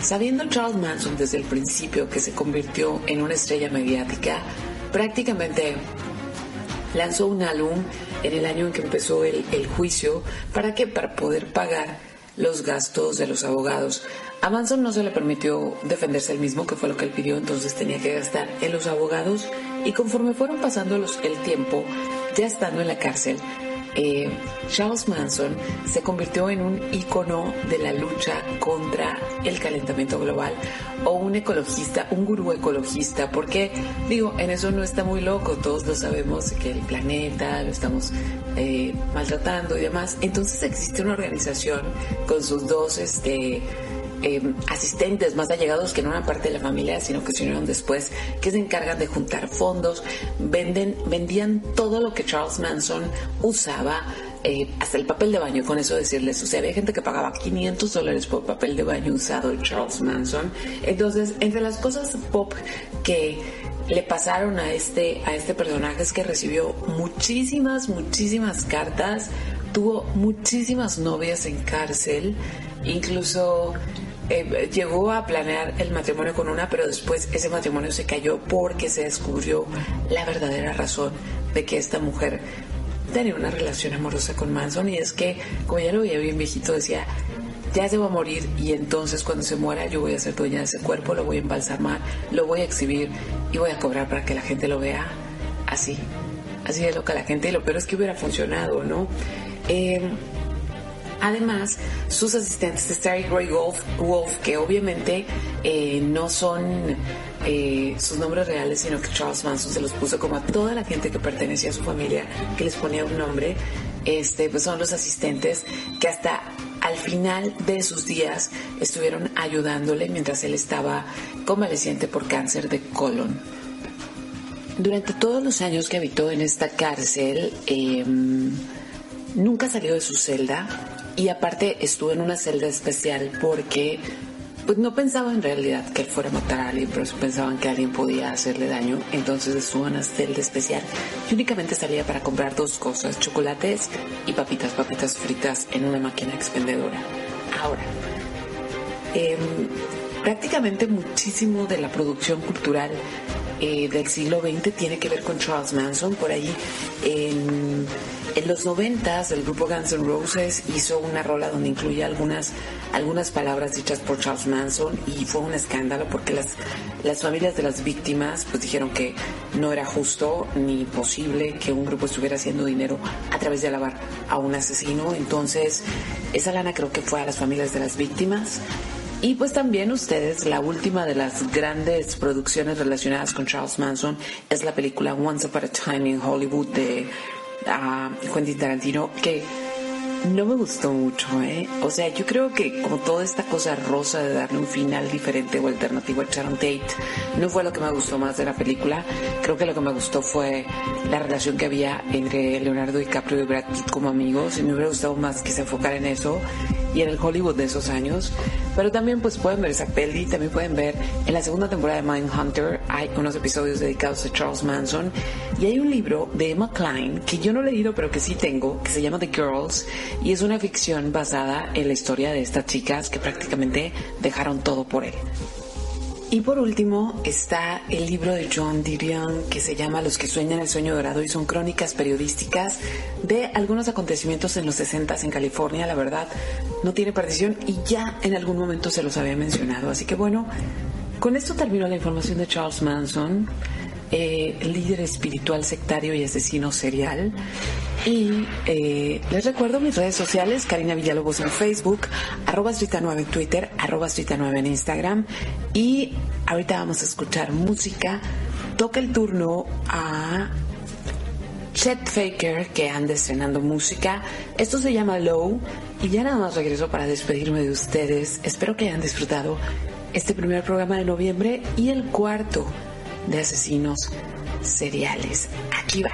Sabiendo Charles Manson desde el principio que se convirtió en una estrella mediática, prácticamente lanzó un álbum en el año en que empezó el, el juicio. ¿Para qué? Para poder pagar los gastos de los abogados. A Manson no se le permitió defenderse el mismo, que fue lo que él pidió, entonces tenía que gastar en los abogados y conforme fueron pasando los, el tiempo, ya estando en la cárcel, eh, Charles Manson se convirtió en un ícono de la lucha contra el calentamiento global o un ecologista, un gurú ecologista, porque digo, en eso no está muy loco, todos lo sabemos que el planeta lo estamos eh, maltratando y demás. Entonces existe una organización con sus dos este, eh, asistentes más allegados que no eran parte de la familia, sino que se unieron después, que se encargan de juntar fondos, venden, vendían todo lo que Charles Manson usaba eh, hasta el papel de baño, con eso decirles, o sea, había gente que pagaba 500 dólares por papel de baño usado de Charles Manson. Entonces, entre las cosas pop que le pasaron a este, a este personaje es que recibió muchísimas, muchísimas cartas, tuvo muchísimas novias en cárcel, incluso eh, llegó a planear el matrimonio con una, pero después ese matrimonio se cayó porque se descubrió la verdadera razón de que esta mujer tenía una relación amorosa con Manson y es que, como ya lo veía bien viejito, decía, ya se va a morir y entonces cuando se muera yo voy a ser dueña de ese cuerpo, lo voy a embalsamar, lo voy a exhibir y voy a cobrar para que la gente lo vea así. Así de loca la gente y lo peor es que hubiera funcionado, ¿no? Eh, Además, sus asistentes, Starry Gray Wolf, Wolf que obviamente eh, no son eh, sus nombres reales, sino que Charles Manson se los puso como a toda la gente que pertenecía a su familia, que les ponía un nombre, este, pues son los asistentes que hasta al final de sus días estuvieron ayudándole mientras él estaba convaleciente por cáncer de colon. Durante todos los años que habitó en esta cárcel, em, nunca salió de su celda y aparte estuvo en una celda especial porque pues no pensaba en realidad que él fuera a matar a alguien, pero pensaban que alguien podía hacerle daño. Entonces estuvo en una celda especial y únicamente salía para comprar dos cosas, chocolates y papitas, papitas fritas en una máquina expendedora. Ahora, em, prácticamente muchísimo de la producción cultural eh, del siglo XX tiene que ver con Charles Manson. Por ahí en en los noventas, el grupo Guns N' Roses hizo una rola donde incluye algunas, algunas palabras dichas por Charles Manson y fue un escándalo porque las, las familias de las víctimas pues dijeron que no era justo ni posible que un grupo estuviera haciendo dinero a través de alabar a un asesino. Entonces, esa lana creo que fue a las familias de las víctimas. Y pues también ustedes, la última de las grandes producciones relacionadas con Charles Manson es la película Once Upon a Time in Hollywood de a Quentin Tarantino que no me gustó mucho, ¿eh? O sea, yo creo que como toda esta cosa rosa de darle un final diferente o alternativo a Sharon Tate, no fue lo que me gustó más de la película. Creo que lo que me gustó fue la relación que había entre Leonardo DiCaprio y Brad Pitt como amigos. Y me hubiera gustado más que se enfocara en eso y en el Hollywood de esos años. Pero también pues pueden ver esa peli, también pueden ver en la segunda temporada de Mindhunter hay unos episodios dedicados a Charles Manson y hay un libro de Emma Klein que yo no he leído pero que sí tengo, que se llama The Girls y es una ficción basada en la historia de estas chicas que prácticamente dejaron todo por él. Y por último está el libro de John Didion que se llama Los que sueñan el sueño dorado y son crónicas periodísticas de algunos acontecimientos en los 60 en California. La verdad, no tiene partición y ya en algún momento se los había mencionado. Así que bueno, con esto terminó la información de Charles Manson, eh, líder espiritual sectario y asesino serial. Y eh, les recuerdo mis redes sociales, Karina Villalobos en Facebook, arroba 9 en Twitter, arroba 9 en Instagram. Y ahorita vamos a escuchar música. Toca el turno a Chet Faker, que anda estrenando música. Esto se llama Low. Y ya nada más regreso para despedirme de ustedes. Espero que hayan disfrutado este primer programa de noviembre y el cuarto de asesinos seriales. Aquí va.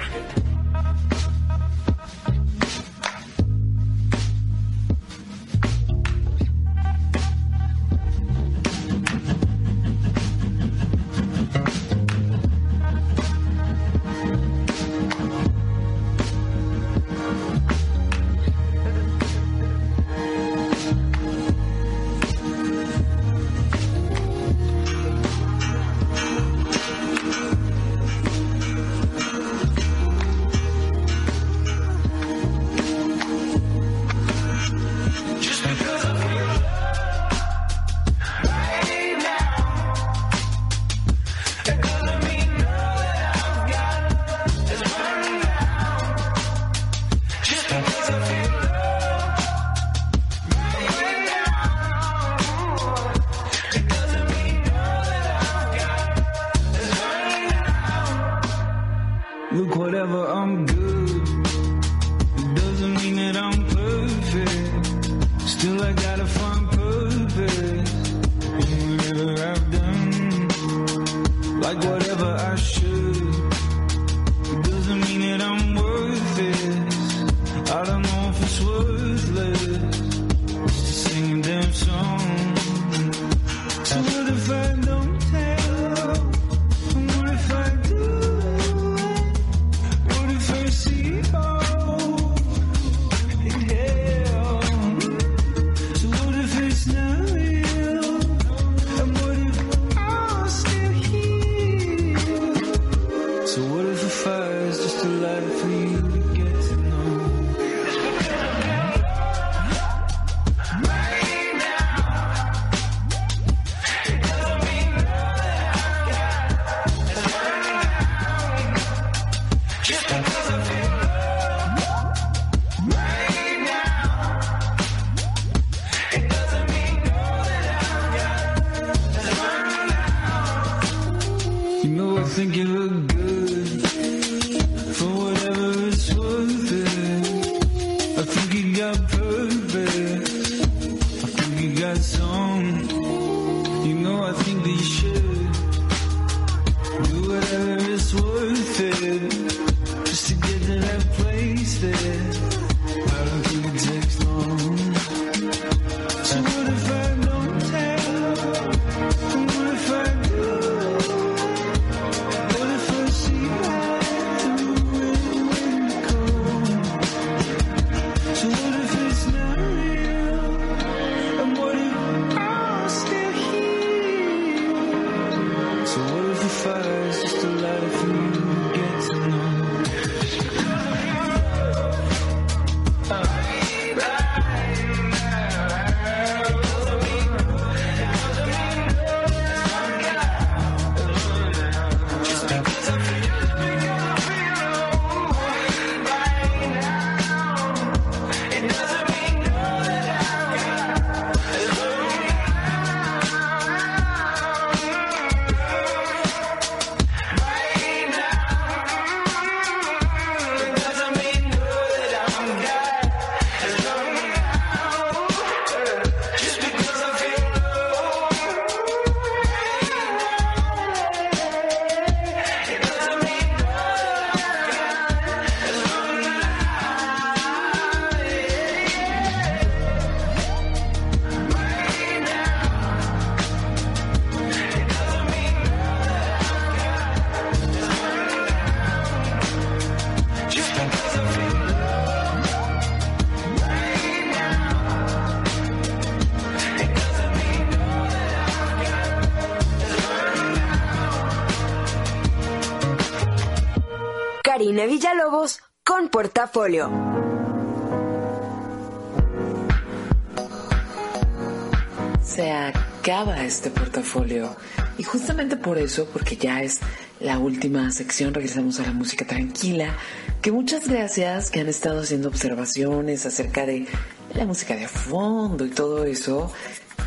Se acaba este portafolio. Y justamente por eso, porque ya es la última sección, regresamos a la música tranquila. Que muchas gracias que han estado haciendo observaciones acerca de la música de fondo y todo eso.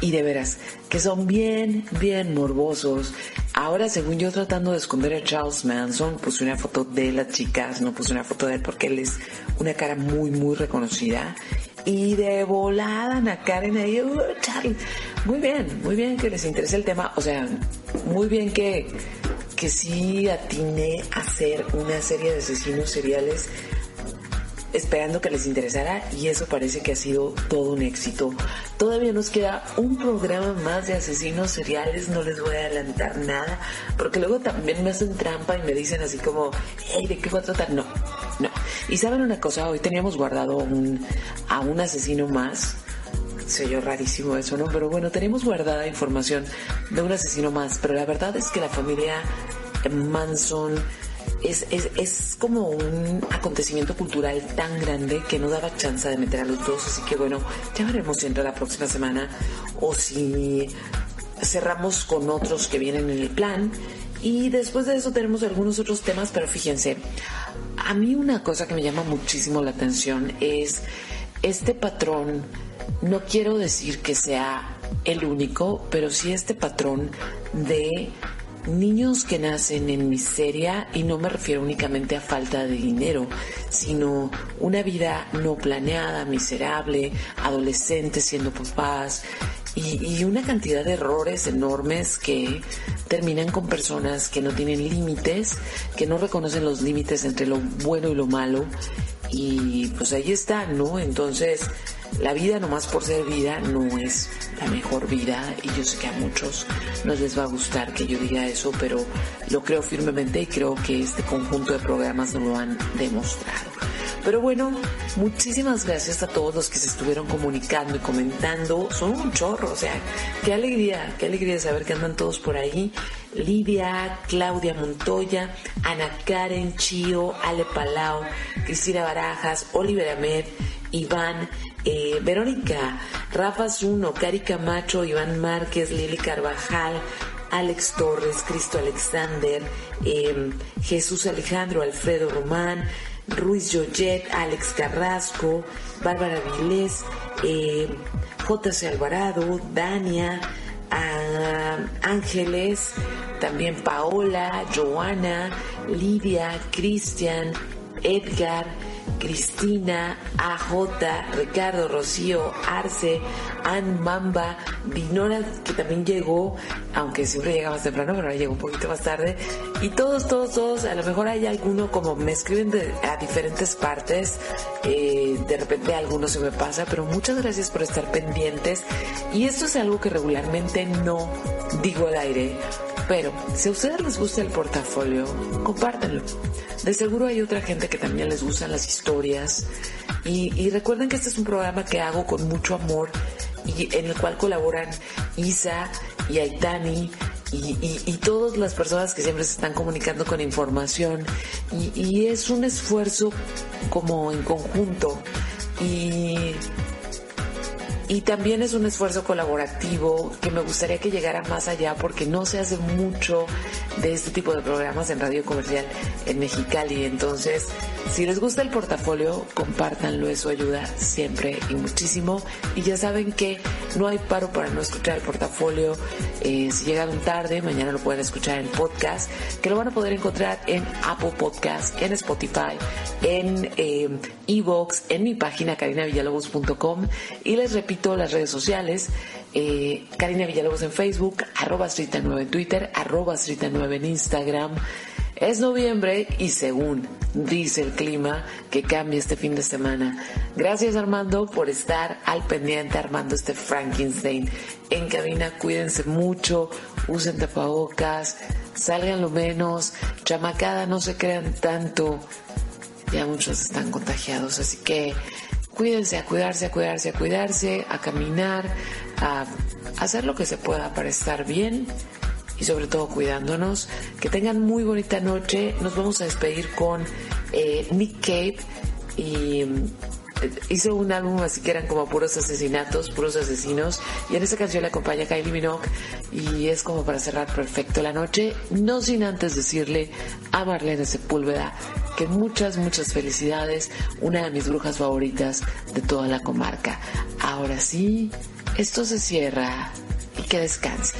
Y de veras, que son bien, bien morbosos. Ahora, según yo tratando de esconder a Charles Manson, puse una foto de las chicas, no puse una foto de él porque él es una cara muy, muy reconocida. Y de volada a Karen ahí, "Uh, Charlie. Muy bien, muy bien que les interese el tema. O sea, muy bien que, que sí atiné a hacer una serie de asesinos seriales esperando que les interesara y eso parece que ha sido todo un éxito. Todavía nos queda un programa más de asesinos seriales, no les voy a adelantar nada, porque luego también me hacen trampa y me dicen así como, hey, ¿de qué va a tratar? No, no. Y saben una cosa, hoy teníamos guardado un, a un asesino más. Se oyó rarísimo eso, ¿no? Pero bueno, tenemos guardada información de un asesino más, pero la verdad es que la familia Manson es, es, es como un acontecimiento cultural tan grande que no daba chance de meter a los dos, así que bueno, ya veremos si entra la próxima semana o si cerramos con otros que vienen en el plan. Y después de eso tenemos algunos otros temas, pero fíjense, a mí una cosa que me llama muchísimo la atención es este patrón, no quiero decir que sea el único, pero sí este patrón de niños que nacen en miseria y no me refiero únicamente a falta de dinero, sino una vida no planeada, miserable, adolescentes siendo papás y, una cantidad de errores enormes que terminan con personas que no tienen límites, que no reconocen los límites entre lo bueno y lo malo y pues ahí está, ¿no? Entonces la vida nomás por ser vida no es la mejor vida y yo sé que a muchos no les va a gustar que yo diga eso, pero lo creo firmemente y creo que este conjunto de programas nos lo han demostrado. Pero bueno, muchísimas gracias a todos los que se estuvieron comunicando y comentando. Son un chorro, o sea, qué alegría, qué alegría saber que andan todos por ahí. Lidia, Claudia Montoya, Ana Karen, Chío, Ale Palau, Cristina Barajas, Oliver Ahmed, Iván, eh, Verónica, Rafa Zuno, Cari Camacho, Iván Márquez, Lili Carvajal, Alex Torres, Cristo Alexander, eh, Jesús Alejandro, Alfredo Román, Ruiz Joyet, Alex Carrasco, Bárbara Vilés, eh, JC Alvarado, Dania, a Ángeles, también Paola, Joana, Lidia, Cristian, Edgar, Cristina, AJ, Ricardo, Rocío, Arce, Ann Mamba, Dinora, que también llegó, aunque siempre llega más temprano, pero ahora llegó un poquito más tarde. Y todos, todos, todos, a lo mejor hay alguno como me escriben a diferentes partes, eh, de repente alguno se me pasa, pero muchas gracias por estar pendientes. Y esto es algo que regularmente no digo al aire, pero si a ustedes les gusta el portafolio, compártanlo. De seguro hay otra gente que también les gustan las historias. Y, recuerden que este es un programa que hago con mucho amor y en el cual colaboran Isa y Aitani y, y, y todas las personas que siempre se están comunicando con información. Y, y es un esfuerzo como en conjunto. Y y también es un esfuerzo colaborativo que me gustaría que llegara más allá porque no se hace mucho de este tipo de programas en radio comercial en Mexicali. Entonces, si les gusta el portafolio, compártanlo, eso ayuda siempre y muchísimo. Y ya saben que no hay paro para no escuchar el portafolio. Eh, si llegaron tarde, mañana lo pueden escuchar en podcast, que lo van a poder encontrar en Apple Podcast, en Spotify, en Evox, en mi página carinavillalobos.com. Y les repito las redes sociales, eh, Karina Villalobos en Facebook, arroba 9 en Twitter, arroba 9 en Instagram. Es noviembre y según dice el clima que cambia este fin de semana. Gracias Armando por estar al pendiente armando este Frankenstein en cabina. Cuídense mucho, usen tapabocas, salgan lo menos, chamacada, no se crean tanto. Ya muchos están contagiados, así que cuídense, a cuidarse, a cuidarse, a cuidarse, a caminar, a hacer lo que se pueda para estar bien y sobre todo cuidándonos. Que tengan muy bonita noche. Nos vamos a despedir con eh, Nick Cave y hizo un álbum así que eran como puros asesinatos, puros asesinos y en esa canción le acompaña Kylie Minogue y es como para cerrar perfecto la noche, no sin antes decirle a Marlene Sepúlveda que muchas, muchas felicidades, una de mis brujas favoritas de toda la comarca. Ahora sí, esto se cierra y que descanse.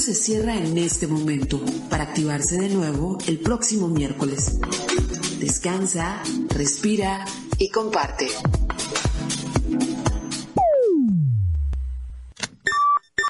se cierra en este momento para activarse de nuevo el próximo miércoles. Descansa, respira y comparte.